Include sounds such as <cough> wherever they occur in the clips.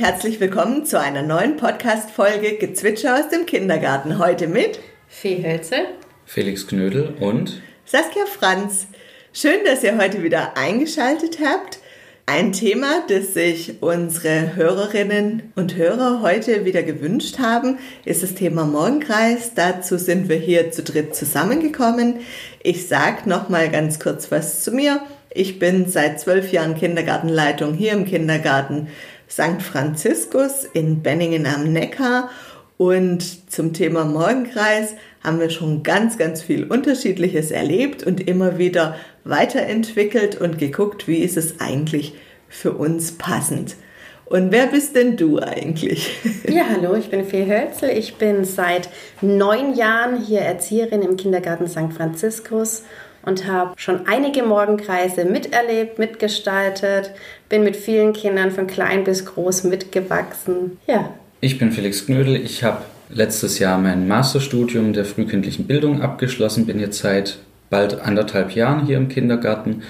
Herzlich willkommen zu einer neuen Podcast-Folge Gezwitscher aus dem Kindergarten. Heute mit Fee Hölze, Felix Knödel und Saskia Franz. Schön, dass ihr heute wieder eingeschaltet habt. Ein Thema, das sich unsere Hörerinnen und Hörer heute wieder gewünscht haben, ist das Thema Morgenkreis. Dazu sind wir hier zu dritt zusammengekommen. Ich sage noch mal ganz kurz was zu mir. Ich bin seit zwölf Jahren Kindergartenleitung hier im Kindergarten St. Franziskus in Benningen am Neckar. Und zum Thema Morgenkreis haben wir schon ganz, ganz viel Unterschiedliches erlebt und immer wieder weiterentwickelt und geguckt, wie ist es eigentlich für uns passend. Und wer bist denn du eigentlich? <laughs> Ja, hallo, ich bin Fee Hölzel. Ich bin seit neun Jahren hier Erzieherin im Kindergarten St. Franziskus und habe schon einige Morgenkreise miterlebt, mitgestaltet, bin mit vielen Kindern von klein bis groß mitgewachsen. Ja. Ich bin Felix Knödel. Ich habe letztes Jahr mein Masterstudium der frühkindlichen Bildung abgeschlossen, bin jetzt seit bald anderthalb Jahren hier im Kindergarten.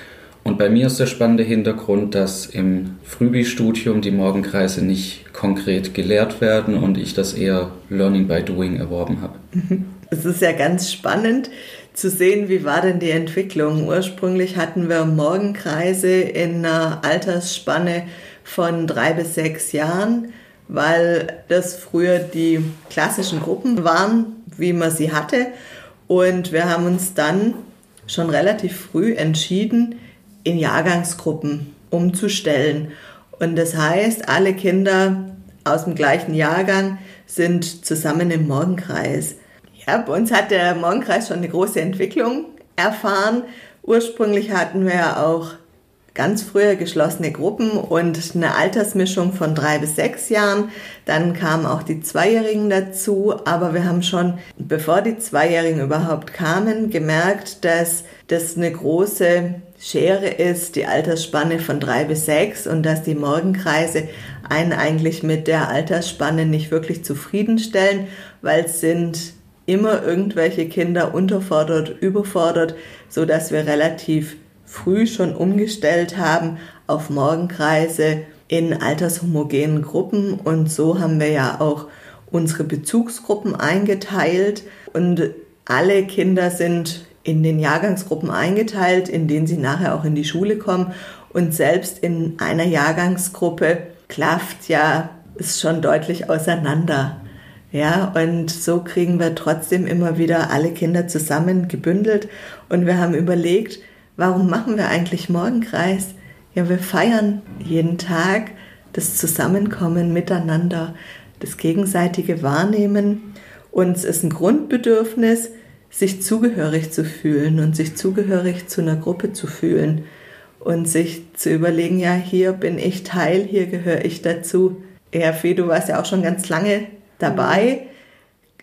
Und bei mir ist der spannende Hintergrund, dass im Frühbi-Studium die Morgenkreise nicht konkret gelehrt werden und ich das eher Learning by Doing erworben habe. <laughs> Es ist ja ganz spannend zu sehen, wie war denn die Entwicklung. Ursprünglich hatten wir Morgenkreise in einer Altersspanne von drei bis sechs Jahren, weil das früher die klassischen Gruppen waren, wie man sie hatte. Und wir haben uns dann schon relativ früh entschieden, in Jahrgangsgruppen umzustellen. Und das heißt, alle Kinder aus dem gleichen Jahrgang sind zusammen im Morgenkreis. Bei uns hat der Morgenkreis schon eine große Entwicklung erfahren. Ursprünglich hatten wir auch ganz früher geschlossene Gruppen und eine Altersmischung von drei bis sechs Jahren. Dann kamen auch die Zweijährigen dazu, aber wir haben schon, bevor die Zweijährigen überhaupt kamen, gemerkt, dass das eine große Schere ist, die Altersspanne von drei bis sechs und dass die Morgenkreise einen eigentlich mit der Altersspanne nicht wirklich zufriedenstellen, weil es sind immer irgendwelche Kinder unterfordert, überfordert, so dass wir relativ früh schon umgestellt haben auf Morgenkreise in altershomogenen Gruppen. Und so haben wir ja auch unsere Bezugsgruppen eingeteilt. Und alle Kinder sind in den Jahrgangsgruppen eingeteilt, in denen sie nachher auch in die Schule kommen. Und selbst in einer Jahrgangsgruppe klafft ja es schon deutlich auseinander. Ja, und so kriegen wir trotzdem immer wieder alle Kinder zusammen gebündelt. Und wir haben überlegt, warum machen wir eigentlich Morgenkreis? Ja, wir feiern jeden Tag das Zusammenkommen miteinander, das gegenseitige Wahrnehmen. Uns ist ein Grundbedürfnis, sich zugehörig zu fühlen und sich zugehörig zu einer Gruppe zu fühlen und sich zu überlegen, ja, hier bin ich Teil, hier gehöre ich dazu. Ja, Fee, du warst ja auch schon ganz lange dabei.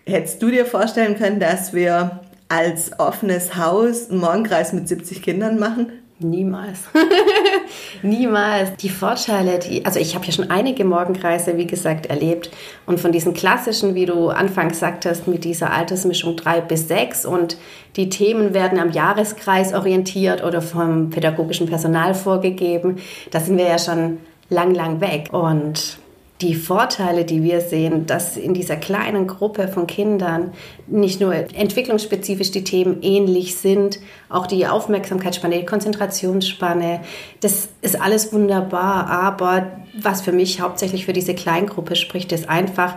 Hättest du dir vorstellen können, dass wir als offenes Haus einen Morgenkreis mit 70 Kindern machen? Niemals. <laughs> Niemals. Die Vorteile, die, also ich habe ja schon einige Morgenkreise, wie gesagt, erlebt. Und von diesen klassischen, wie du anfangs sagtest, mit dieser Altersmischung drei bis sechs und die Themen werden am Jahreskreis orientiert oder vom pädagogischen Personal vorgegeben. Da sind wir ja schon lang, lang weg. Und die Vorteile, die wir sehen, dass in dieser kleinen Gruppe von Kindern nicht nur entwicklungsspezifisch die Themen ähnlich sind, auch die Aufmerksamkeitsspanne, die Konzentrationsspanne, das ist alles wunderbar. Aber was für mich hauptsächlich für diese Kleingruppe spricht, ist einfach,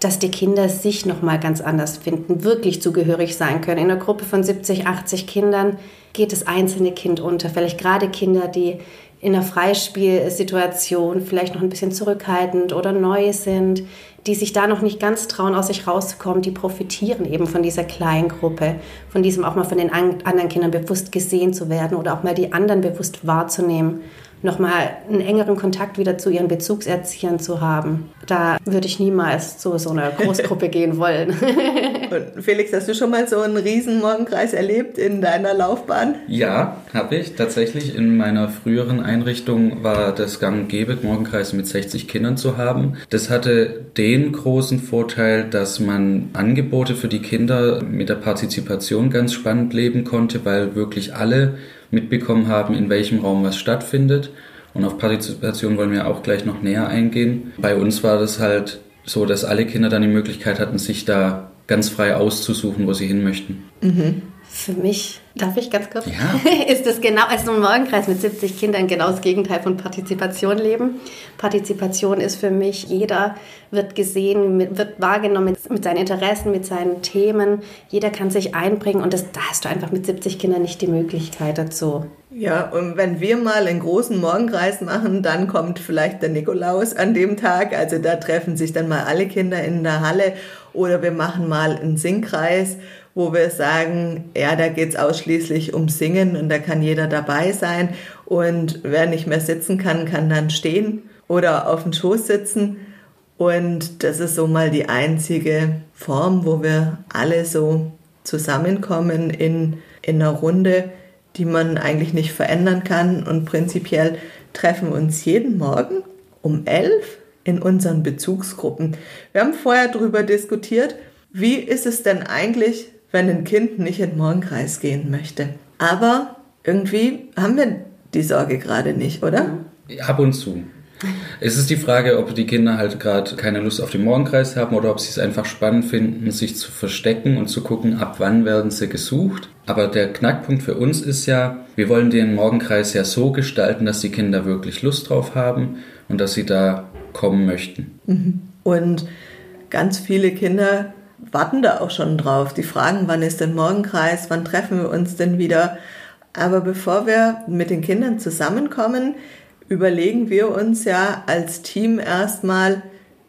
dass die Kinder sich noch mal ganz anders finden, wirklich zugehörig sein können. In einer Gruppe von 70, 80 Kindern geht das einzelne Kind unter. Vielleicht gerade Kinder, die in einer Freispielsituation vielleicht noch ein bisschen zurückhaltend oder neu sind, die sich da noch nicht ganz trauen, aus sich rauszukommen, die profitieren eben von dieser kleinen Gruppe, von diesem auch mal von den anderen Kindern bewusst gesehen zu werden oder auch mal die anderen bewusst wahrzunehmen nochmal einen engeren Kontakt wieder zu ihren Bezugserziehern zu haben. Da würde ich niemals zu so einer Großgruppe <laughs> gehen wollen. <laughs> Und Felix, hast du schon mal so einen riesen Morgenkreis erlebt in deiner Laufbahn? Ja, habe ich. Tatsächlich in meiner früheren Einrichtung war das gang und gäbe, Morgenkreise mit 60 Kindern zu haben. Das hatte den großen Vorteil, dass man Angebote für die Kinder mit der Partizipation ganz spannend leben konnte, weil wirklich alle mitbekommen haben, in welchem Raum was stattfindet Und auf Partizipation wollen wir auch gleich noch näher eingehen. Bei uns war das halt so, dass alle Kinder dann die Möglichkeit hatten, sich da ganz frei auszusuchen, wo sie hin möchten. Mhm. Für mich, darf ich ganz kurz? Ja. <laughs> ist das genau, also ein Morgenkreis mit 70 Kindern genau das Gegenteil von Partizipation leben. Partizipation ist für mich, jeder wird gesehen, wird wahrgenommen mit, seinen Interessen, mit seinen Themen. Jeder kann sich einbringen und das, da hast du einfach mit 70 Kindern nicht die Möglichkeit dazu. Ja, und wenn wir mal einen großen Morgenkreis machen, dann kommt vielleicht der Nikolaus an dem Tag. Also da treffen sich dann mal alle Kinder in der Halle oder wir machen mal einen Singkreis, wo wir sagen, ja, da geht es ausschließlich um Singen und da kann jeder dabei sein. Und wer nicht mehr sitzen kann, kann dann stehen oder auf dem Schoß sitzen. Und das ist so mal die einzige Form, wo wir alle so zusammenkommen in, in einer Runde die man eigentlich nicht verändern kann. Und prinzipiell treffen wir uns jeden Morgen um elf in unseren Bezugsgruppen. Wir haben vorher darüber diskutiert, wie ist es denn eigentlich, wenn ein Kind nicht in den Morgenkreis gehen möchte. Aber irgendwie haben wir die Sorge gerade nicht, oder? Ab und zu. Es ist die Frage, ob die Kinder halt gerade keine Lust auf den Morgenkreis haben oder ob sie es einfach spannend finden, sich zu verstecken und zu gucken, ab wann werden sie gesucht. Aber der Knackpunkt für uns ist ja, wir wollen den Morgenkreis ja so gestalten, dass die Kinder wirklich Lust drauf haben und dass sie da kommen möchten. Mhm. Und ganz viele Kinder warten da auch schon drauf. Die fragen, wann ist denn Morgenkreis, wann treffen wir uns denn wieder? Aber bevor wir mit den Kindern zusammenkommen, überlegen wir uns ja als Team erstmal,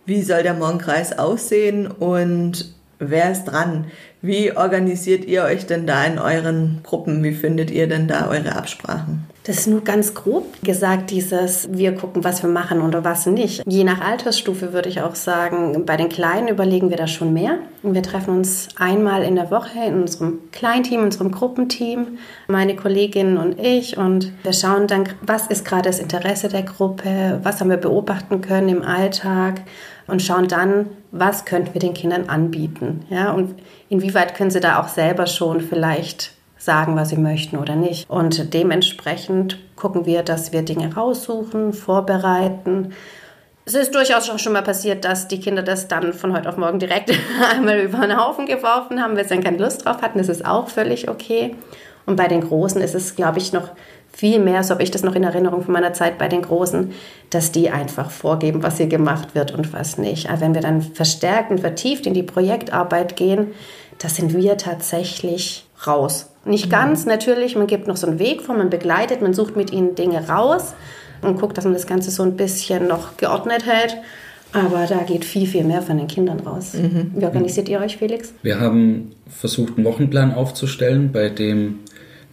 wie soll der Morgenkreis aussehen und wer ist dran? Wie organisiert ihr euch denn da in euren Gruppen? Wie findet ihr denn da eure Absprachen? Das ist nur ganz grob gesagt, dieses wir gucken, was wir machen oder was nicht. Je nach Altersstufe würde ich auch sagen, bei den Kleinen überlegen wir da schon mehr. Wir treffen uns einmal in der Woche in unserem Kleinteam, in unserem Gruppenteam, meine Kolleginnen und ich und wir schauen dann, was ist gerade das Interesse der Gruppe, was haben wir beobachten können im Alltag und schauen dann, was könnten wir den Kindern anbieten. Ja, und inwieweit können sie da auch selber schon vielleicht sagen, was sie möchten oder nicht. Und dementsprechend gucken wir, dass wir Dinge raussuchen, vorbereiten. Es ist durchaus auch schon mal passiert, dass die Kinder das dann von heute auf morgen direkt <laughs> einmal über den Haufen geworfen haben, weil sie dann keine Lust drauf hatten. Das ist auch völlig okay. Und bei den Großen ist es, glaube ich, noch viel mehr, so habe ich das noch in Erinnerung von meiner Zeit bei den Großen, dass die einfach vorgeben, was hier gemacht wird und was nicht. Aber wenn wir dann verstärkt und vertieft in die Projektarbeit gehen, da sind wir tatsächlich raus. Nicht mhm. ganz, natürlich, man gibt noch so einen Weg vor, man begleitet, man sucht mit ihnen Dinge raus und guckt, dass man das Ganze so ein bisschen noch geordnet hält. Aber da geht viel, viel mehr von den Kindern raus. Mhm. Wie organisiert ihr euch, Felix? Wir haben versucht, einen Wochenplan aufzustellen, bei dem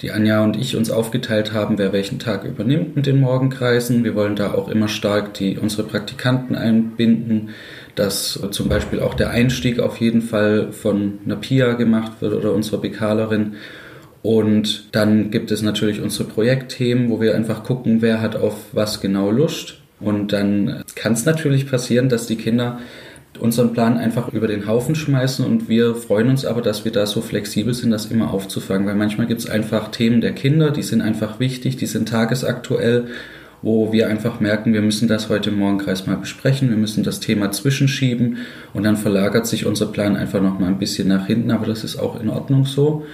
die Anja und ich uns aufgeteilt haben, wer welchen Tag übernimmt mit den Morgenkreisen. Wir wollen da auch immer stark die, unsere Praktikanten einbinden, dass zum Beispiel auch der Einstieg auf jeden Fall von einer Pia gemacht wird oder unserer Bekalerin. Und dann gibt es natürlich unsere Projektthemen, wo wir einfach gucken, wer hat auf was genau Lust. Und dann kann es natürlich passieren, dass die Kinder unseren Plan einfach über den Haufen schmeißen. Und wir freuen uns aber, dass wir da so flexibel sind, das immer aufzufangen, weil manchmal gibt es einfach Themen der Kinder, die sind einfach wichtig, die sind tagesaktuell, wo wir einfach merken, wir müssen das heute im Morgenkreis mal besprechen, wir müssen das Thema zwischenschieben. Und dann verlagert sich unser Plan einfach noch mal ein bisschen nach hinten, aber das ist auch in Ordnung so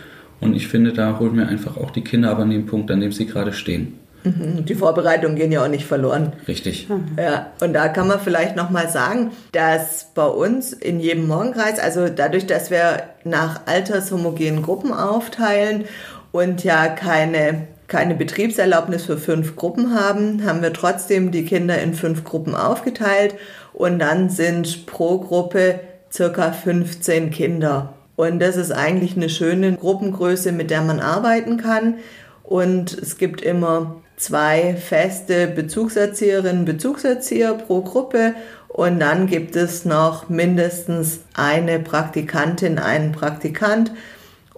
und ich finde, da holen wir einfach auch die Kinder aber an den Punkt, an dem sie gerade stehen. Mhm. Die Vorbereitungen gehen ja auch nicht verloren. Richtig. Ja, und da kann man vielleicht nochmal sagen, dass bei uns in jedem Morgenkreis, also dadurch, dass wir nach altershomogenen Gruppen aufteilen und ja keine, keine Betriebserlaubnis für fünf Gruppen haben, haben wir trotzdem die Kinder in fünf Gruppen aufgeteilt und dann sind pro Gruppe circa 15 Kinder. Und das ist eigentlich eine schöne Gruppengröße, mit der man arbeiten kann. Und es gibt immer zwei feste Bezugserzieherinnen, Bezugserzieher pro Gruppe und dann gibt es noch mindestens eine Praktikantin, einen Praktikant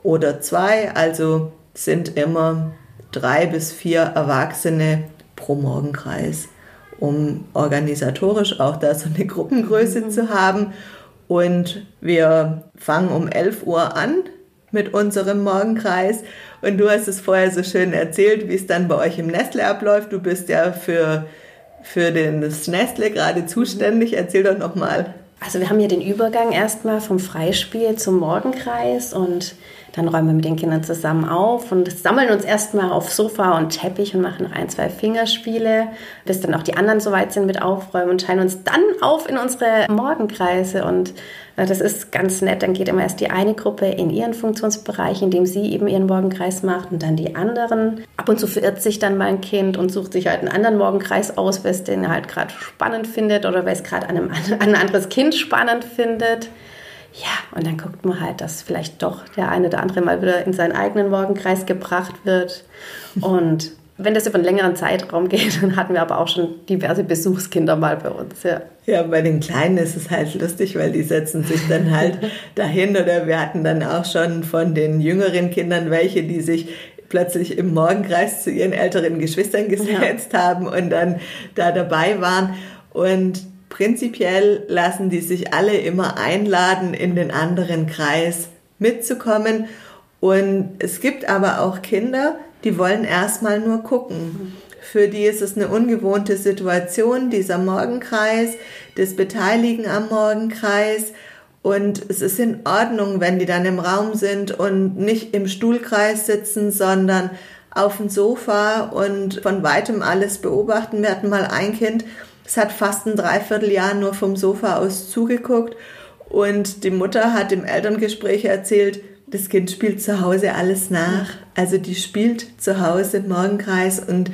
oder zwei, also sind immer drei bis vier Erwachsene pro Morgenkreis, um organisatorisch auch da so eine Gruppengröße mhm. zu haben. Und wir fangen um 11 Uhr an mit unserem Morgenkreis. Und du hast es vorher so schön erzählt, wie es dann bei euch im Nestle abläuft. Du bist ja für, für den, das Nestle gerade zuständig. Erzähl doch nochmal. Also wir haben hier den Übergang erstmal vom Freispiel zum Morgenkreis und dann räumen wir mit den Kindern zusammen auf und sammeln uns erstmal auf Sofa und Teppich und machen noch ein, zwei Fingerspiele, bis dann auch die anderen soweit sind mit Aufräumen und teilen uns dann auf in unsere Morgenkreise. Und äh, das ist ganz nett. Dann geht immer erst die eine Gruppe in ihren Funktionsbereich, in dem sie eben ihren Morgenkreis macht und dann die anderen. Ab und zu verirrt sich dann mein Kind und sucht sich halt einen anderen Morgenkreis aus, weil es den halt gerade spannend findet oder weil es gerade <laughs> ein anderes Kind spannend findet. Ja, und dann guckt man halt, dass vielleicht doch der eine oder andere mal wieder in seinen eigenen Morgenkreis gebracht wird. Und wenn das über einen längeren Zeitraum geht, <laughs> dann hatten wir aber auch schon diverse Besuchskinder mal bei uns. Ja, ja bei den Kleinen ist es halt lustig, weil die setzen sich dann halt <laughs> dahin. Oder wir hatten dann auch schon von den jüngeren Kindern welche, die sich plötzlich im Morgenkreis zu ihren älteren Geschwistern gesetzt ja. haben und dann da dabei waren. Und Prinzipiell lassen die sich alle immer einladen, in den anderen Kreis mitzukommen. Und es gibt aber auch Kinder, die wollen erstmal nur gucken. Für die ist es eine ungewohnte Situation, dieser Morgenkreis, das Beteiligen am Morgenkreis. Und es ist in Ordnung, wenn die dann im Raum sind und nicht im Stuhlkreis sitzen, sondern auf dem Sofa und von weitem alles beobachten. Wir hatten mal ein Kind, es hat fast ein Dreivierteljahr nur vom Sofa aus zugeguckt und die Mutter hat im Elterngespräch erzählt, das Kind spielt zu Hause alles nach. Also die spielt zu Hause im Morgenkreis und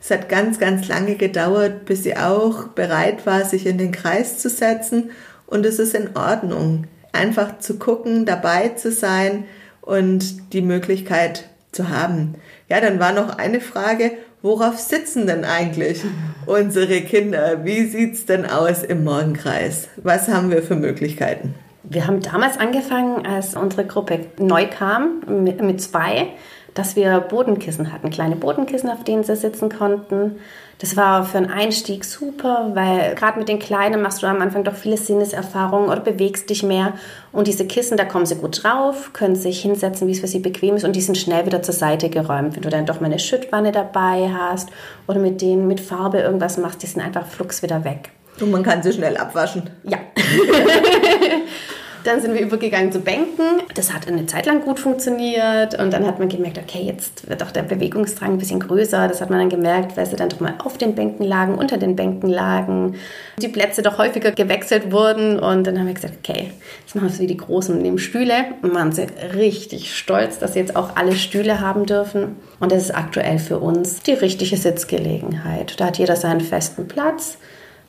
es hat ganz, ganz lange gedauert, bis sie auch bereit war, sich in den Kreis zu setzen. Und es ist in Ordnung, einfach zu gucken, dabei zu sein und die Möglichkeit zu haben. Ja, dann war noch eine Frage, worauf sitzen denn eigentlich unsere Kinder? Wie sieht es denn aus im Morgenkreis? Was haben wir für Möglichkeiten? Wir haben damals angefangen, als unsere Gruppe neu kam, mit zwei, dass wir Bodenkissen hatten, kleine Bodenkissen, auf denen sie sitzen konnten. Das war für einen Einstieg super, weil gerade mit den Kleinen machst du am Anfang doch viele Sinneserfahrungen oder bewegst dich mehr. Und diese Kissen, da kommen sie gut drauf, können sich hinsetzen, wie es für sie bequem ist und die sind schnell wieder zur Seite geräumt. Wenn du dann doch mal eine Schüttwanne dabei hast oder mit denen mit Farbe irgendwas machst, die sind einfach flugs wieder weg. Und man kann sie schnell abwaschen. Ja. <laughs> <laughs> Dann sind wir übergegangen zu Bänken. Das hat eine Zeit lang gut funktioniert und dann hat man gemerkt, okay, jetzt wird auch der Bewegungsdrang ein bisschen größer. Das hat man dann gemerkt, weil sie dann doch mal auf den Bänken lagen, unter den Bänken lagen, die Plätze doch häufiger gewechselt wurden und dann haben wir gesagt, okay, jetzt machen wir es wie die Großen und nehmen Stühle und waren sie richtig stolz, dass sie jetzt auch alle Stühle haben dürfen. Und das ist aktuell für uns die richtige Sitzgelegenheit. Da hat jeder seinen festen Platz.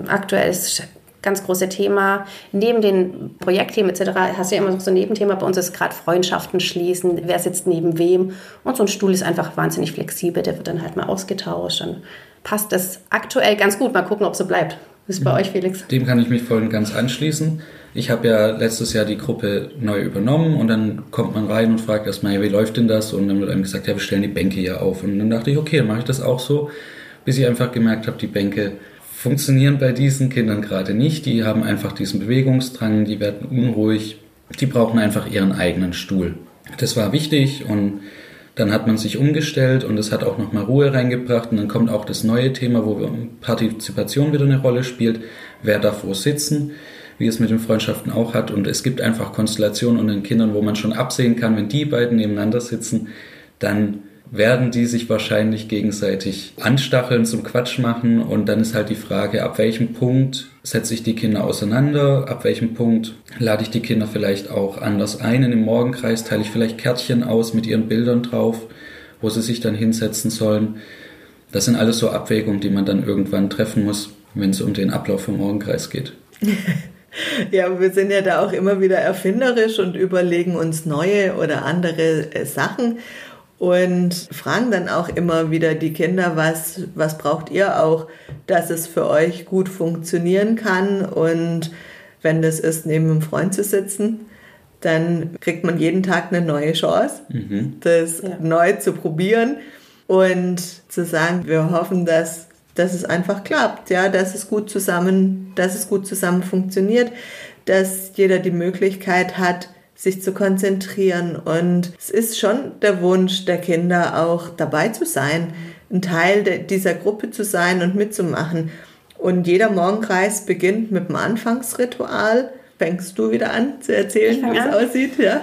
Aktuell ist ganz große Thema. Neben den Projektthemen etc. hast du ja immer noch so ein Nebenthema. Bei uns ist gerade Freundschaften schließen, wer sitzt neben wem. Und so ein Stuhl ist einfach wahnsinnig flexibel, der wird dann halt mal ausgetauscht. Dann passt das aktuell ganz gut. Mal gucken, ob so bleibt. Ist bei mhm. euch, Felix? Dem kann ich mich voll und ganz anschließen. Ich habe ja letztes Jahr die Gruppe neu übernommen und dann kommt man rein und fragt erstmal, wie läuft denn das? Und dann wird einem gesagt, ja, wir stellen die Bänke hier auf. Und dann dachte ich, okay, dann mache ich das auch so, bis ich einfach gemerkt habe, die Bänke funktionieren bei diesen Kindern gerade nicht. Die haben einfach diesen Bewegungsdrang, die werden unruhig, die brauchen einfach ihren eigenen Stuhl. Das war wichtig und dann hat man sich umgestellt und es hat auch nochmal Ruhe reingebracht und dann kommt auch das neue Thema, wo Partizipation wieder eine Rolle spielt. Wer darf wo sitzen, wie es mit den Freundschaften auch hat und es gibt einfach Konstellationen unter den Kindern, wo man schon absehen kann, wenn die beiden nebeneinander sitzen, dann werden die sich wahrscheinlich gegenseitig anstacheln, zum Quatsch machen und dann ist halt die Frage, ab welchem Punkt setze ich die Kinder auseinander, ab welchem Punkt lade ich die Kinder vielleicht auch anders ein in den Morgenkreis, teile ich vielleicht Kärtchen aus mit ihren Bildern drauf, wo sie sich dann hinsetzen sollen. Das sind alles so Abwägungen, die man dann irgendwann treffen muss, wenn es um den Ablauf vom Morgenkreis geht. <laughs> Ja, wir sind ja da auch immer wieder erfinderisch und überlegen uns neue oder andere äh, Sachen und fragen dann auch immer wieder die Kinder, was, was braucht ihr auch, dass es für euch gut funktionieren kann. Und wenn das ist, neben einem Freund zu sitzen, dann kriegt man jeden Tag eine neue Chance, mhm. das ja. neu zu probieren und zu sagen, wir hoffen, dass, dass es einfach klappt, ja, dass es gut zusammen, dass es gut zusammen funktioniert, dass jeder die Möglichkeit hat, sich zu konzentrieren. Und es ist schon der Wunsch der Kinder auch dabei zu sein, ein Teil dieser Gruppe zu sein und mitzumachen. Und jeder Morgenkreis beginnt mit dem Anfangsritual. Fängst du wieder an zu erzählen, wie es aussieht? Ja?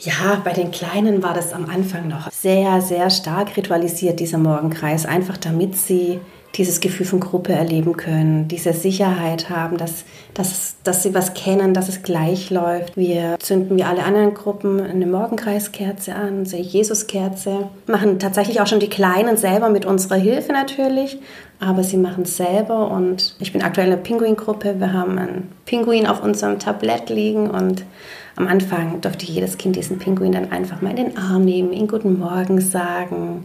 Ja, bei den Kleinen war das am Anfang noch sehr, sehr stark ritualisiert, dieser Morgenkreis, einfach damit sie dieses Gefühl von Gruppe erleben können, diese Sicherheit haben, dass, dass, dass sie was kennen, dass es gleich läuft. Wir zünden wie alle anderen Gruppen eine Morgenkreiskerze an, eine Jesuskerze, machen tatsächlich auch schon die Kleinen selber mit unserer Hilfe natürlich, aber sie machen es selber und ich bin aktuell in der Pinguin-Gruppe. Wir haben einen Pinguin auf unserem Tablett liegen und am Anfang durfte jedes Kind diesen Pinguin dann einfach mal in den Arm nehmen, ihn Guten Morgen sagen,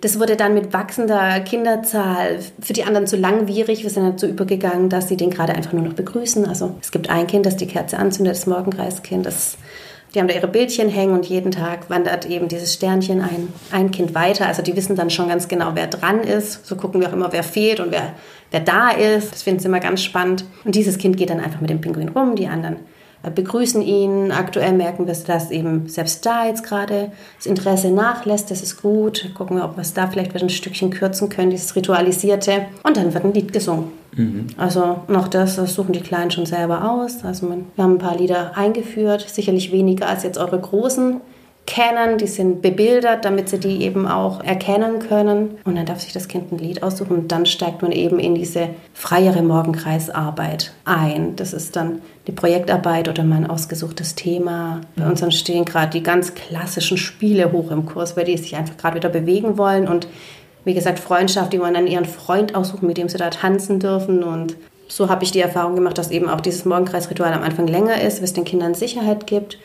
das wurde dann mit wachsender Kinderzahl für die anderen zu langwierig. Wir sind dazu übergegangen, dass sie den gerade einfach nur noch begrüßen. Also es gibt ein Kind, das die Kerze anzündet, das Morgenkreiskind. Das, die haben da ihre Bildchen hängen und jeden Tag wandert eben dieses Sternchen ein, ein Kind weiter. Also die wissen dann schon ganz genau, wer dran ist. So gucken wir auch immer, wer fehlt und wer, wer da ist. Das finden sie immer ganz spannend. Und dieses Kind geht dann einfach mit dem Pinguin rum, die anderen begrüßen ihn. Aktuell merken wir, dass eben selbst da jetzt gerade das Interesse nachlässt. Das ist gut. Gucken wir, ob wir es da vielleicht ein Stückchen kürzen können, dieses Ritualisierte. Und dann wird ein Lied gesungen. Mhm. Also noch das, das suchen die Kleinen schon selber aus. Also wir haben ein paar Lieder eingeführt, sicherlich weniger als jetzt eure großen kennen, die sind bebildert, damit sie die eben auch erkennen können. Und dann darf sich das Kind ein Lied aussuchen und dann steigt man eben in diese freiere Morgenkreisarbeit ein. Das ist dann die Projektarbeit oder mein ausgesuchtes Thema. Bei uns stehen gerade die ganz klassischen Spiele hoch im Kurs, weil die sich einfach gerade wieder bewegen wollen und wie gesagt, Freundschaft, die wollen dann ihren Freund aussuchen, mit dem sie da tanzen dürfen und so habe ich die Erfahrung gemacht, dass eben auch dieses Morgenkreisritual am Anfang länger ist, was den Kindern Sicherheit gibt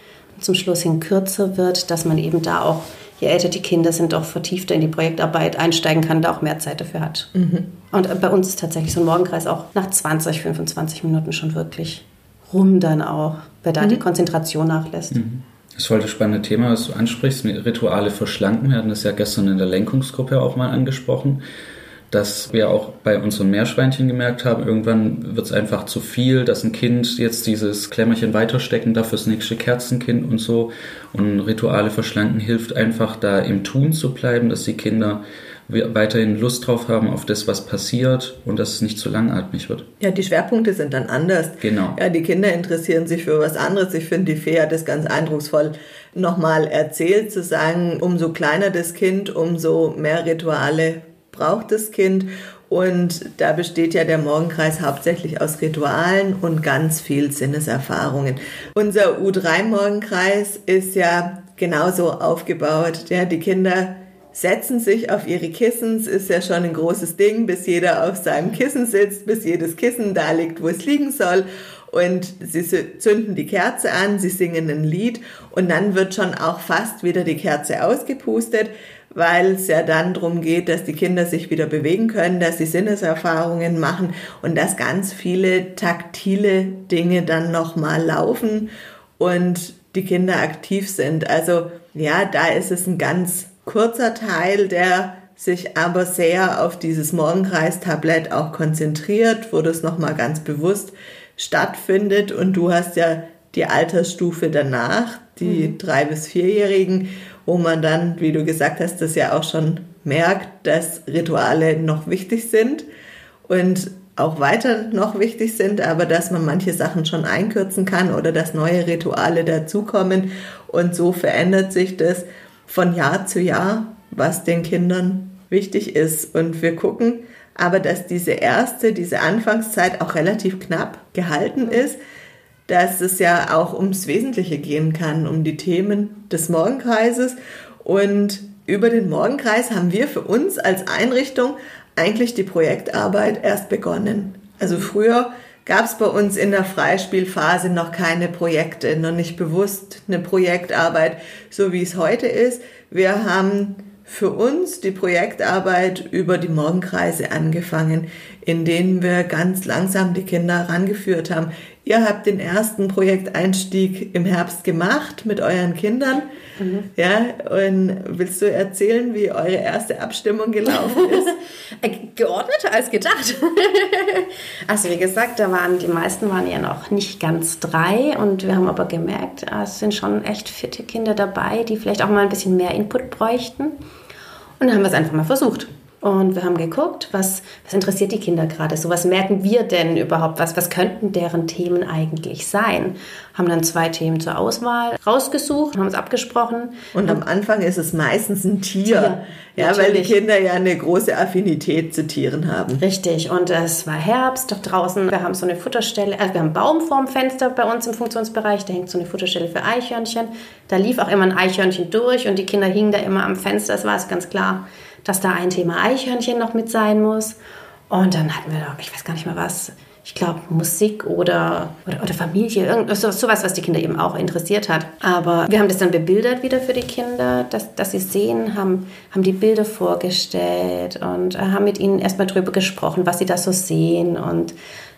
zum Schluss hin kürzer wird, dass man eben da auch, je älter die Kinder sind, auch vertiefter in die Projektarbeit einsteigen kann, da auch mehr Zeit dafür hat. Mhm. Und bei uns ist tatsächlich so ein Morgenkreis auch nach 20, 25 Minuten schon wirklich rum dann auch, weil da mhm. die Konzentration nachlässt. Mhm. Das ist voll das spannende Thema, was du ansprichst, Rituale verschlanken. Wir hatten das ja gestern in der Lenkungsgruppe auch mal angesprochen dass wir auch bei unseren Meerschweinchen gemerkt haben, irgendwann wird es einfach zu viel, dass ein Kind jetzt dieses Klemmerchen weiterstecken darf fürs nächste Kerzenkind und so. Und Rituale verschlanken hilft einfach da im Tun zu bleiben, dass die Kinder weiterhin Lust drauf haben auf das, was passiert und dass es nicht zu langatmig wird. Ja, die Schwerpunkte sind dann anders. Genau. Ja, die Kinder interessieren sich für was anderes. Ich finde, die Fee hat das ganz eindrucksvoll nochmal erzählt, zu sagen, umso kleiner das Kind, umso mehr Rituale braucht das Kind. Und da besteht ja der Morgenkreis hauptsächlich aus Ritualen und ganz viel Sinneserfahrungen. Unser U3-Morgenkreis ist ja genauso aufgebaut. Ja, die Kinder setzen sich auf ihre Kissen. Es ist ja schon ein großes Ding, bis jeder auf seinem Kissen sitzt, bis jedes Kissen da liegt, wo es liegen soll. Und sie zünden die Kerze an, sie singen ein Lied und dann wird schon auch fast wieder die Kerze ausgepustet weil es ja dann darum geht, dass die Kinder sich wieder bewegen können, dass sie Sinneserfahrungen machen und dass ganz viele taktile Dinge dann nochmal laufen und die Kinder aktiv sind. Also ja, da ist es ein ganz kurzer Teil, der sich aber sehr auf dieses Morgenkreis-Tablett auch konzentriert, wo das nochmal ganz bewusst stattfindet. Und du hast ja die Altersstufe danach, die mhm. drei- bis vierjährigen wo man dann, wie du gesagt hast, das ja auch schon merkt, dass Rituale noch wichtig sind und auch weiter noch wichtig sind, aber dass man manche Sachen schon einkürzen kann oder dass neue Rituale dazukommen. Und so verändert sich das von Jahr zu Jahr, was den Kindern wichtig ist. Und wir gucken aber, dass diese erste, diese Anfangszeit auch relativ knapp gehalten ist dass es ja auch ums Wesentliche gehen kann, um die Themen des Morgenkreises. Und über den Morgenkreis haben wir für uns als Einrichtung eigentlich die Projektarbeit erst begonnen. Also früher gab es bei uns in der Freispielphase noch keine Projekte, noch nicht bewusst eine Projektarbeit, so wie es heute ist. Wir haben für uns die Projektarbeit über die Morgenkreise angefangen, in denen wir ganz langsam die Kinder herangeführt haben Ihr habt den ersten Projekteinstieg im Herbst gemacht mit euren Kindern. Mhm. Ja, und willst du erzählen, wie eure erste Abstimmung gelaufen ist? <laughs> Äh, geordneter als gedacht. <laughs> also wie gesagt, da waren die meisten waren ja noch nicht ganz drei und wir haben aber gemerkt, ah, es sind schon echt fitte Kinder dabei, die vielleicht auch mal ein bisschen mehr Input bräuchten. Und dann haben wir es einfach mal versucht. Und wir haben geguckt, was, was interessiert die Kinder gerade so, was merken wir denn überhaupt, was, was könnten deren Themen eigentlich sein. Haben dann zwei Themen zur Auswahl rausgesucht, haben uns abgesprochen. Und am Anfang ist es meistens ein Tier, Tier ja, natürlich. weil die Kinder ja eine große Affinität zu Tieren haben. Richtig, und es war Herbst doch draußen. Wir haben so eine Futterstelle, also wir haben einen Baum vorm Fenster bei uns im Funktionsbereich, da hängt so eine Futterstelle für Eichhörnchen. Da lief auch immer ein Eichhörnchen durch und die Kinder hingen da immer am Fenster, das war es ganz klar dass da ein Thema Eichhörnchen noch mit sein muss. Und dann hatten wir da, ich weiß gar nicht mehr was, ich glaube Musik oder, oder, oder Familie, irgendwas, sowas, was die Kinder eben auch interessiert hat. Aber wir haben das dann bebildert wieder für die Kinder, dass, dass sie sehen, haben, haben die Bilder vorgestellt und haben mit ihnen erstmal drüber gesprochen, was sie da so sehen und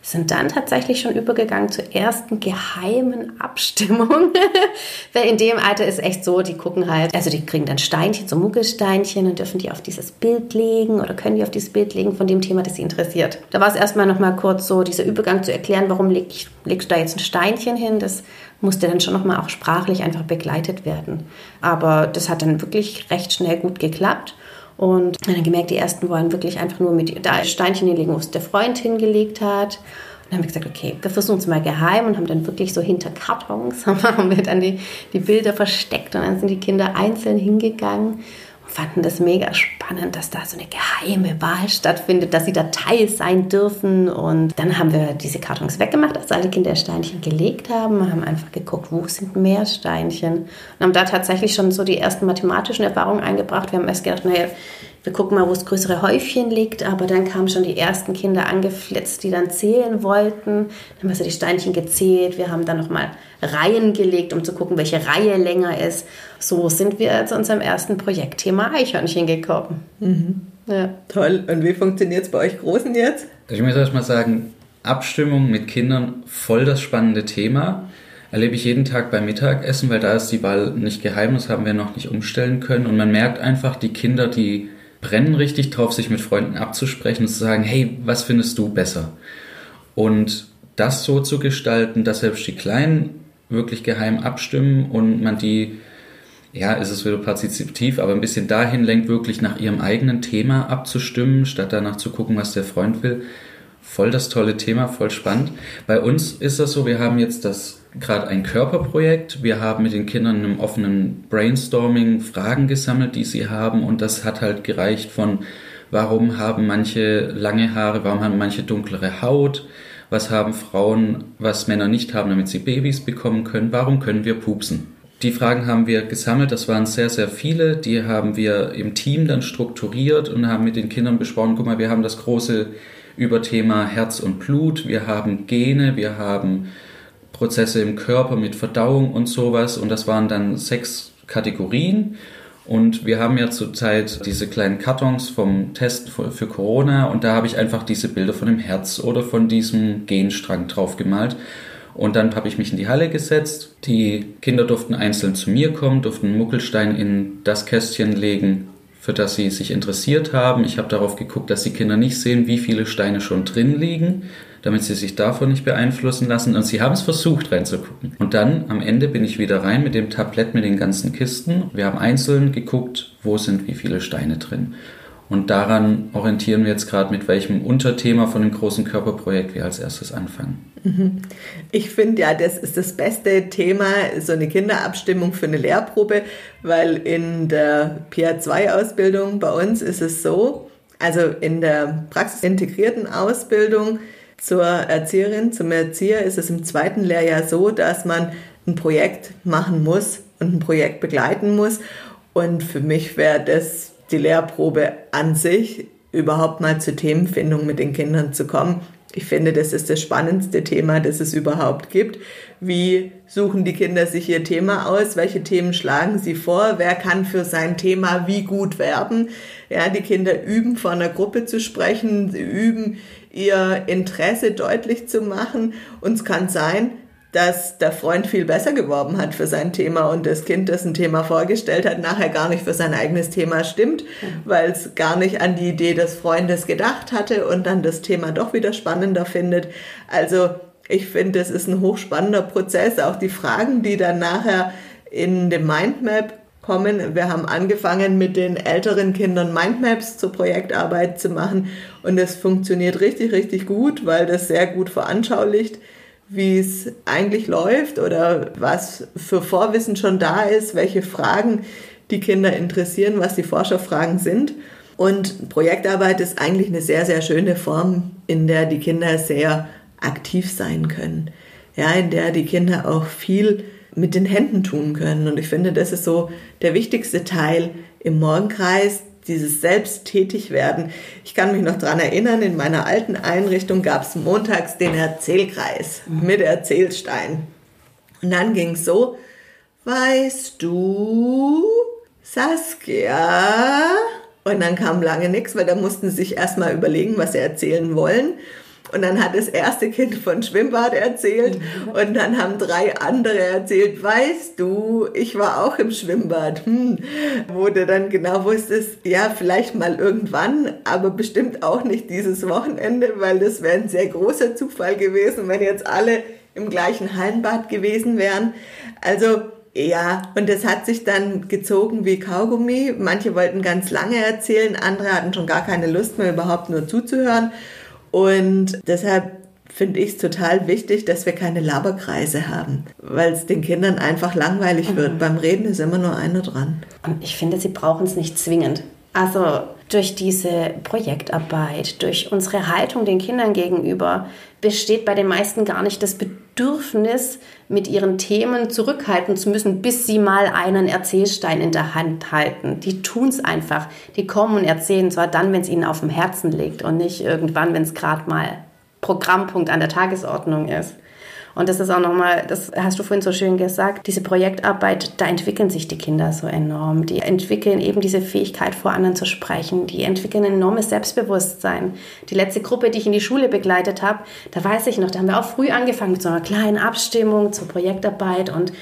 sind dann tatsächlich schon übergegangen zur ersten geheimen Abstimmung. <laughs> Weil in dem Alter ist echt so, die gucken halt, also die kriegen dann Steinchen, so Muggelsteinchen und dürfen die auf dieses Bild legen oder können die auf dieses Bild legen von dem Thema, das sie interessiert. Da war es erstmal nochmal kurz so, dieser Übergang zu erklären, warum leg ich, legst du da jetzt ein Steinchen hin, das musste dann schon nochmal auch sprachlich einfach begleitet werden. Aber das hat dann wirklich recht schnell gut geklappt. Und dann gemerkt, die ersten wollen wirklich einfach nur mit da Steinchen hinlegen, wo es der Freund hingelegt hat. Und dann haben wir gesagt, okay, wir versuchen es mal geheim und haben dann wirklich so hinter Kartons <laughs> haben wir dann die, die Bilder versteckt und dann sind die Kinder einzeln hingegangen fanden das mega spannend, dass da so eine geheime Wahl stattfindet, dass sie da Teil sein dürfen. Und dann haben wir diese Kartons weggemacht, als alle Kinder Steinchen gelegt haben. Wir haben einfach geguckt, wo sind mehr Steinchen. Und haben da tatsächlich schon so die ersten mathematischen Erfahrungen eingebracht. Wir haben erst gedacht, naja, wir gucken mal, wo das größere Häufchen liegt, aber dann kamen schon die ersten Kinder angeflitzt, die dann zählen wollten. Dann haben wir so die Steinchen gezählt. Wir haben dann nochmal Reihen gelegt, um zu gucken, welche Reihe länger ist. So sind wir zu unserem ersten Projektthema Eichhörnchen gekommen. Mhm. Ja. Toll. Und wie funktioniert es bei euch Großen jetzt? Ich muss erst mal sagen, Abstimmung mit Kindern voll das spannende Thema. Erlebe ich jeden Tag beim Mittagessen, weil da ist die Wahl nicht geheim, das haben wir noch nicht umstellen können. Und man merkt einfach, die Kinder, die brennen richtig drauf, sich mit Freunden abzusprechen und zu sagen, hey, was findest du besser? Und das so zu gestalten, dass selbst die Kleinen wirklich geheim abstimmen und man die, ja, ist es wieder partizipativ, aber ein bisschen dahin lenkt, wirklich nach ihrem eigenen Thema abzustimmen, statt danach zu gucken, was der Freund will. Voll das tolle Thema, voll spannend. Bei uns ist das so, wir haben jetzt das gerade ein Körperprojekt. Wir haben mit den Kindern in einem offenen Brainstorming Fragen gesammelt, die sie haben und das hat halt gereicht von warum haben manche lange Haare, warum haben manche dunklere Haut, was haben Frauen, was Männer nicht haben, damit sie Babys bekommen können, warum können wir pupsen. Die Fragen haben wir gesammelt, das waren sehr, sehr viele, die haben wir im Team dann strukturiert und haben mit den Kindern besprochen, guck mal, wir haben das große Überthema Herz und Blut, wir haben Gene, wir haben Prozesse im Körper mit Verdauung und sowas. Und das waren dann sechs Kategorien. Und wir haben ja zurzeit diese kleinen Kartons vom Test für Corona und da habe ich einfach diese Bilder von dem Herz oder von diesem Genstrang drauf gemalt. Und dann habe ich mich in die Halle gesetzt. Die Kinder durften einzeln zu mir kommen, durften einen Muckelstein in das Kästchen legen, für das sie sich interessiert haben. Ich habe darauf geguckt, dass die Kinder nicht sehen, wie viele Steine schon drin liegen, damit sie sich davon nicht beeinflussen lassen. Und sie haben es versucht reinzugucken. Und dann am Ende bin ich wieder rein mit dem Tablett mit den ganzen Kisten. Wir haben einzeln geguckt, wo sind wie viele Steine drin. Und daran orientieren wir jetzt gerade, mit welchem Unterthema von dem großen Körperprojekt wir als erstes anfangen. Mhm. Ich finde ja, das ist das beste Thema, so eine Kinderabstimmung für eine Lehrprobe, weil in der PA2-Ausbildung bei uns ist es so, also in der praxisintegrierten Ausbildung zur Erzieherin, zum Erzieher ist es im zweiten Lehrjahr so, dass man ein Projekt machen muss und ein Projekt begleiten muss. Und für mich wäre das die Lehrprobe an sich, überhaupt mal zur Themenfindung mit den Kindern zu kommen. Ich finde, das ist das spannendste Thema, das es überhaupt gibt. Wie suchen die Kinder sich ihr Thema aus? Welche Themen schlagen sie vor? Wer kann für sein Thema wie gut werben? Ja, die Kinder üben, vor einer Gruppe zu sprechen, sie üben, ihr Interesse deutlich zu machen. Und es kann sein, dass der Freund viel besser geworben hat für sein Thema und das Kind, das ein Thema vorgestellt hat, nachher gar nicht für sein eigenes Thema stimmt, weil es gar nicht an die Idee des Freundes gedacht hatte und dann das Thema doch wieder spannender findet. Also ich finde, es ist ein hochspannender Prozess. Auch die Fragen, die dann nachher in dem Mindmap kommen. Wir haben angefangen mit den älteren Kindern Mindmaps zur Projektarbeit zu machen und es funktioniert richtig, richtig gut, weil das sehr gut veranschaulicht, wie es eigentlich läuft oder was für Vorwissen schon da ist, welche Fragen die Kinder interessieren, was die Forscherfragen sind. Und Projektarbeit ist eigentlich eine sehr, sehr schöne Form, in der die Kinder sehr aktiv sein können. Ja, in der die Kinder auch viel mit den Händen tun können. Und ich finde, das ist so der wichtigste Teil im Morgenkreis, dieses Selbsttätigwerden. Ich kann mich noch dran erinnern, in meiner alten Einrichtung gab es montags den Erzählkreis mit Erzählstein. Und dann ging es so, weißt du, Saskia? Und dann kam lange nichts, weil da mussten sie sich erstmal überlegen, was sie erzählen wollen. Und dann hat das erste Kind von Schwimmbad erzählt mhm. und dann haben drei andere erzählt, weißt du, ich war auch im Schwimmbad. Hm. Wo du dann genau wusstest, ja, vielleicht mal irgendwann, aber bestimmt auch nicht dieses Wochenende, weil das wäre ein sehr großer Zufall gewesen, wenn jetzt alle im gleichen Hallenbad gewesen wären. Also ja, und das hat sich dann gezogen wie Kaugummi. Manche wollten ganz lange erzählen, andere hatten schon gar keine Lust mehr, überhaupt nur zuzuhören. Und deshalb finde ich es total wichtig, dass wir keine Laberkreise haben, weil es den Kindern einfach langweilig mhm. wird. Beim Reden ist immer nur einer dran. Und ich finde, sie brauchen es nicht zwingend. Also durch diese Projektarbeit, durch unsere Haltung den Kindern gegenüber, besteht bei den meisten gar nicht das Bedürfnis, mit ihren Themen zurückhalten zu müssen, bis sie mal einen Erzählstein in der Hand halten. Die tun es einfach. Die kommen und erzählen zwar dann, wenn es ihnen auf dem Herzen liegt und nicht irgendwann, wenn es gerade mal Programmpunkt an der Tagesordnung ist. Und das ist auch nochmal, das hast du vorhin so schön gesagt, diese Projektarbeit, da entwickeln sich die Kinder so enorm. Die entwickeln eben diese Fähigkeit, vor anderen zu sprechen. Die entwickeln ein enormes Selbstbewusstsein. Die letzte Gruppe, die ich in die Schule begleitet habe, da weiß ich noch, da haben wir auch früh angefangen mit so einer kleinen Abstimmung zur Projektarbeit und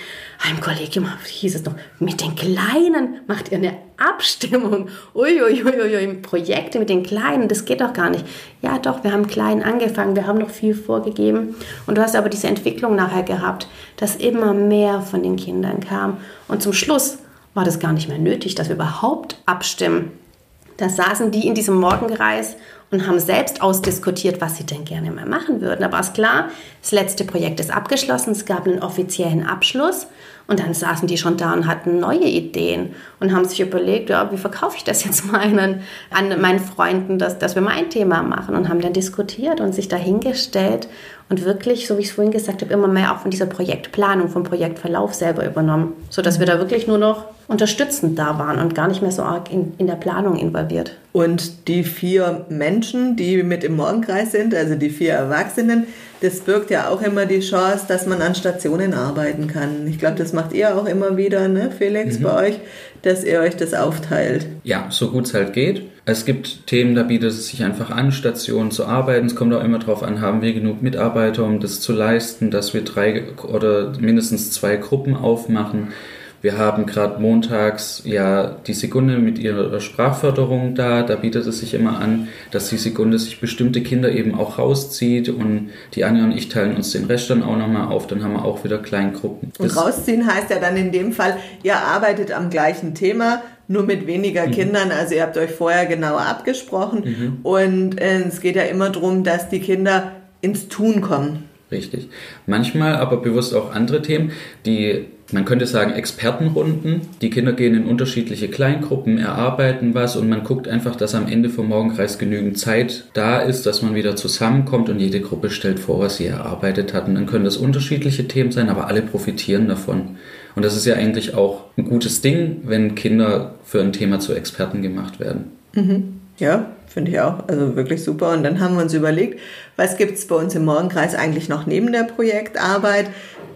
im Kollegium hieß es noch, mit den Kleinen macht ihr eine Abstimmung. Uiuiuiui, Projekte mit den Kleinen, das geht doch gar nicht. Ja, doch, wir haben klein angefangen, wir haben noch viel vorgegeben. Und du hast aber diese Entwicklung nachher gehabt, dass immer mehr von den Kindern kam. Und zum Schluss war das gar nicht mehr nötig, dass wir überhaupt abstimmen. Da saßen die in diesem Morgenkreis und haben selbst ausdiskutiert, was sie denn gerne mal machen würden. Aber ist klar, das letzte Projekt ist abgeschlossen, es gab einen offiziellen Abschluss und dann saßen die schon da und hatten neue Ideen und haben sich überlegt, ja, wie verkaufe ich das jetzt <laughs> meinen, an meinen Freunden, dass, dass wir mal ein Thema machen und haben dann diskutiert und sich dahingestellt und wirklich, so wie ich es vorhin gesagt habe, immer mehr auch von dieser Projektplanung, vom Projektverlauf selber übernommen, sodass wir da wirklich nur noch unterstützend da waren und gar nicht mehr so arg in, in der Planung involviert. Und die vier Menschen, die mit im Morgenkreis sind, also die vier Erwachsenen, das birgt ja auch immer die Chance, dass man an Stationen arbeiten kann. Ich glaube, das macht ihr auch immer wieder, ne, Felix, mhm. bei euch, dass ihr euch das aufteilt. Ja, so gut es halt geht. Es gibt Themen, da bietet es sich einfach an, Stationen zu arbeiten. Es kommt auch immer darauf an, haben wir genug Mitarbeiter, um das zu leisten, dass wir drei oder mindestens zwei Gruppen aufmachen. Wir haben gerade montags ja die Sekunde mit ihrer Sprachförderung da. Da bietet es sich immer an, dass die Sekunde sich bestimmte Kinder eben auch rauszieht und die Anja und ich teilen uns den Rest dann auch nochmal auf. Dann haben wir auch wieder Kleingruppen. Und das rausziehen heißt ja dann in dem Fall, ihr arbeitet am gleichen Thema, nur mit weniger mhm. Kindern. Also ihr habt euch vorher genauer abgesprochen. Mhm. Und äh, es geht ja immer darum, dass die Kinder ins Tun kommen. Richtig. Manchmal aber bewusst auch andere Themen, die man könnte sagen Expertenrunden. Die Kinder gehen in unterschiedliche Kleingruppen, erarbeiten was und man guckt einfach, dass am Ende vom Morgenkreis genügend Zeit da ist, dass man wieder zusammenkommt und jede Gruppe stellt vor, was sie erarbeitet hat. Und dann können das unterschiedliche Themen sein, aber alle profitieren davon. Und das ist ja eigentlich auch ein gutes Ding, wenn Kinder für ein Thema zu Experten gemacht werden. Mhm. Ja, finde ich auch. Also wirklich super. Und dann haben wir uns überlegt, was gibt es bei uns im Morgenkreis eigentlich noch neben der Projektarbeit?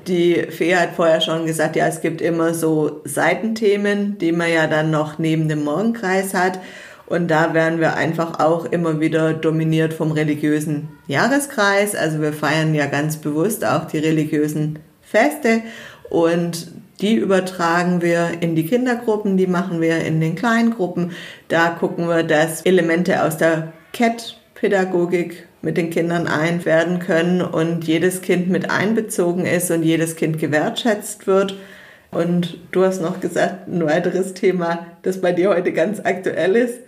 Die Fee hat vorher schon gesagt, ja, es gibt immer so Seitenthemen, die man ja dann noch neben dem Morgenkreis hat. Und da werden wir einfach auch immer wieder dominiert vom religiösen Jahreskreis. Also wir feiern ja ganz bewusst auch die religiösen Feste und die übertragen wir in die Kindergruppen, die machen wir in den Kleingruppen. Da gucken wir, dass Elemente aus der CAT-Pädagogik mit den Kindern ein werden können und jedes Kind mit einbezogen ist und jedes Kind gewertschätzt wird. Und du hast noch gesagt, ein weiteres Thema, das bei dir heute ganz aktuell ist,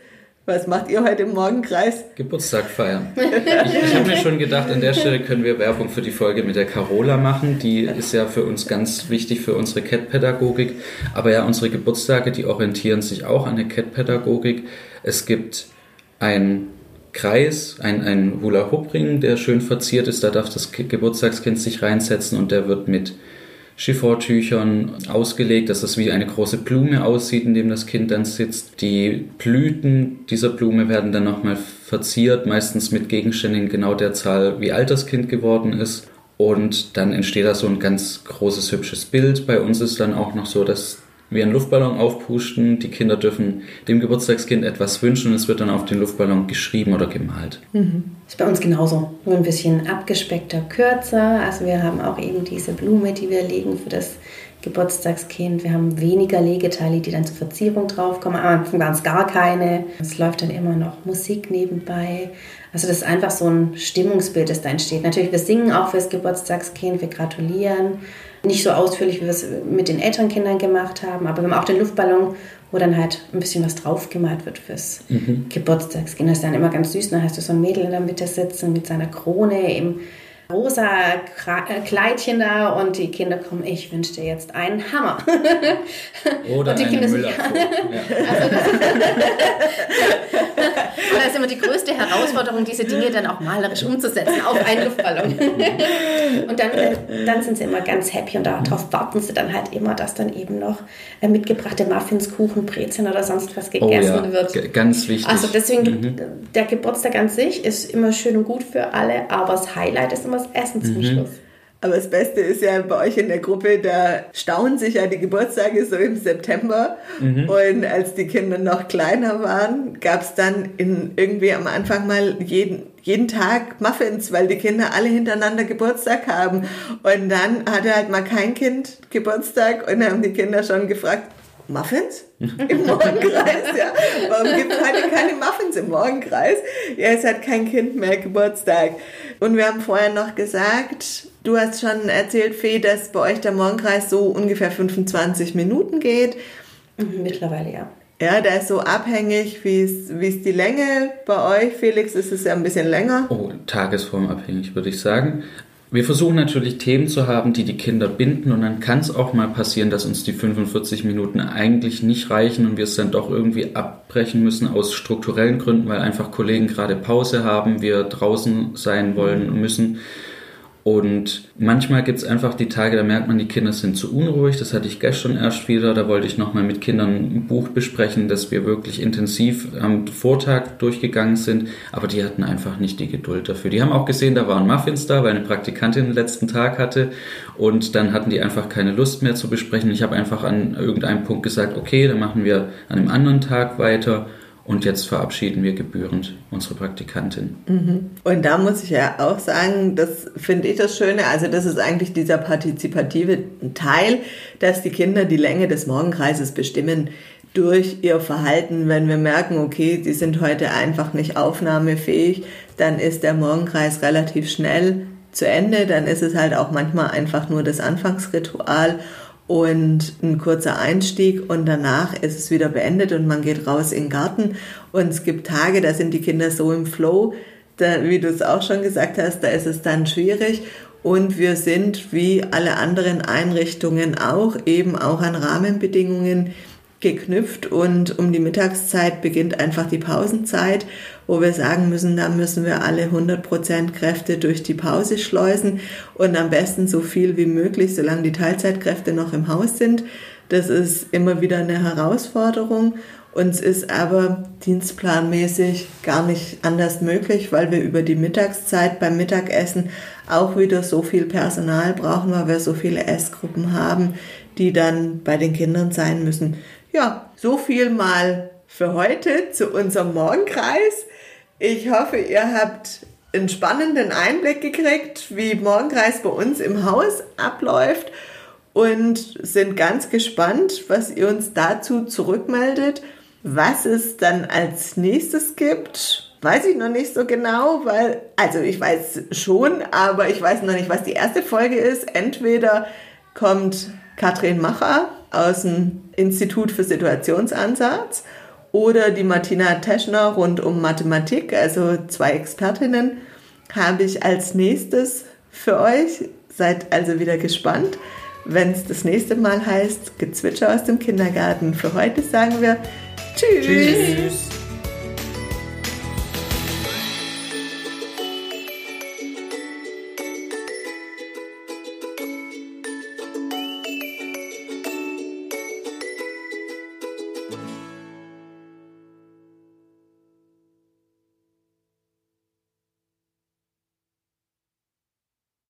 was macht ihr heute im Morgenkreis? Geburtstag feiern. Ich, ich habe mir schon gedacht, an der Stelle können wir Werbung für die Folge mit der Carola machen. Die ist ja für uns ganz wichtig für unsere Cat-Pädagogik. Aber ja, unsere Geburtstage, die orientieren sich auch an der Cat-Pädagogik. Es gibt ein Kreis, ein, ein Hula-Hoop-Ring, der schön verziert ist. Da darf das Geburtstagskind sich reinsetzen und der wird mit Chiffortüchern ausgelegt, dass das wie eine große Blume aussieht, in dem das Kind dann sitzt. Die Blüten dieser Blume werden dann nochmal verziert, meistens mit Gegenständen genau der Zahl, wie alt das Kind geworden ist. Und dann entsteht da so ein ganz großes, hübsches Bild. Bei uns ist dann auch noch so, dass wir einen Luftballon aufpusten. Die Kinder dürfen dem Geburtstagskind etwas wünschen und es wird dann auf den Luftballon geschrieben oder gemalt. Mhm. Ist bei uns genauso. Nur ein bisschen abgespeckter, kürzer. Also wir haben auch eben diese Blume, die wir legen für das Geburtstagskind. Wir haben weniger Legeteile, die dann zur Verzierung draufkommen. Am Anfang waren es gar keine. Es läuft dann immer noch Musik nebenbei. Also das ist einfach so ein Stimmungsbild, das da entsteht. Natürlich, wir singen auch fürs Geburtstagskind, wir gratulieren. Nicht so ausführlich, wie wir es mit den Elternkindern gemacht haben, aber wir haben auch den Luftballon, wo dann halt ein bisschen was draufgemalt wird fürs mhm. Geburtstagskind. Das ist dann immer ganz süß. Dann hast du so ein Mädel in der Mitte sitzen mit seiner Krone im rosa äh, Kleidchen da und die Kinder kommen, ich wünsche dir jetzt einen Hammer. <laughs> Oder und die Kinder sind, ja. <laughs> also das, das ist immer die größte Herausforderung, diese Dinge dann auch malerisch umzusetzen auf einen Luftballon. und dann, äh, dann sind sie immer ganz happy und darauf warten sie dann halt immer, dass dann eben noch äh, mitgebrachte Muffins, Kuchen, Brezeln oder sonst was gegessen oh ja, wird. Ganz wichtig. Also deswegen, mhm. der Geburtstag an sich ist immer schön und gut für alle, aber das Highlight ist immer das Essen zum mhm. Schluss. Aber das Beste ist ja bei euch in der Gruppe, da staunen sich ja die Geburtstage so im September. Mhm. Und als die Kinder noch kleiner waren, gab es dann in, irgendwie am Anfang mal jeden, jeden Tag Muffins, weil die Kinder alle hintereinander Geburtstag haben. Und dann hatte halt mal kein Kind Geburtstag und dann haben die Kinder schon gefragt, Muffins im Morgenkreis, ja. Warum gibt es heute keine Muffins im Morgenkreis? Ja, es hat kein Kind mehr Geburtstag. Und wir haben vorher noch gesagt, du hast schon erzählt, Fee, dass bei euch der Morgenkreis so ungefähr 25 Minuten geht. Mhm, mittlerweile, ja. Ja, da ist so abhängig, wie ist, wie ist die Länge bei euch. Felix, ist es ja ein bisschen länger. Oh, tagesformabhängig, würde ich sagen. Wir versuchen natürlich Themen zu haben, die die Kinder binden und dann kann es auch mal passieren, dass uns die 45 Minuten eigentlich nicht reichen und wir es dann doch irgendwie abbrechen müssen aus strukturellen Gründen, weil einfach Kollegen gerade Pause haben, wir draußen sein wollen müssen. Und manchmal gibt es einfach die Tage, da merkt man, die Kinder sind zu unruhig. Das hatte ich gestern erst wieder. Da wollte ich nochmal mit Kindern ein Buch besprechen, das wir wirklich intensiv am Vortag durchgegangen sind. Aber die hatten einfach nicht die Geduld dafür. Die haben auch gesehen, da waren Muffins da, weil eine Praktikantin den letzten Tag hatte. Und dann hatten die einfach keine Lust mehr zu besprechen. Ich habe einfach an irgendeinem Punkt gesagt, okay, dann machen wir an einem anderen Tag weiter. Und jetzt verabschieden wir gebührend unsere Praktikantin. Mhm. Und da muss ich ja auch sagen, das finde ich das Schöne. Also das ist eigentlich dieser partizipative Teil, dass die Kinder die Länge des Morgenkreises bestimmen durch ihr Verhalten. Wenn wir merken, okay, sie sind heute einfach nicht aufnahmefähig, dann ist der Morgenkreis relativ schnell zu Ende. Dann ist es halt auch manchmal einfach nur das Anfangsritual und ein kurzer Einstieg und danach ist es wieder beendet und man geht raus in den Garten. Und es gibt Tage, da sind die Kinder so im Flow, da, wie du es auch schon gesagt hast, da ist es dann schwierig. Und wir sind wie alle anderen Einrichtungen auch eben auch an Rahmenbedingungen geknüpft und um die Mittagszeit beginnt einfach die Pausenzeit, wo wir sagen müssen, da müssen wir alle 100% Kräfte durch die Pause schleusen und am besten so viel wie möglich, solange die Teilzeitkräfte noch im Haus sind. Das ist immer wieder eine Herausforderung Uns ist aber dienstplanmäßig gar nicht anders möglich, weil wir über die Mittagszeit beim Mittagessen auch wieder so viel Personal brauchen, weil wir so viele Essgruppen haben, die dann bei den Kindern sein müssen. Ja, so viel mal für heute zu unserem Morgenkreis. Ich hoffe, ihr habt einen spannenden Einblick gekriegt, wie Morgenkreis bei uns im Haus abläuft und sind ganz gespannt, was ihr uns dazu zurückmeldet. Was es dann als nächstes gibt, weiß ich noch nicht so genau, weil, also ich weiß schon, aber ich weiß noch nicht, was die erste Folge ist. Entweder kommt Katrin Macher aus dem Institut für Situationsansatz oder die Martina Teschner rund um Mathematik, also zwei Expertinnen, habe ich als nächstes für euch. Seid also wieder gespannt, wenn es das nächste Mal heißt Gezwitscher aus dem Kindergarten. Für heute sagen wir Tschüss. Tschüss.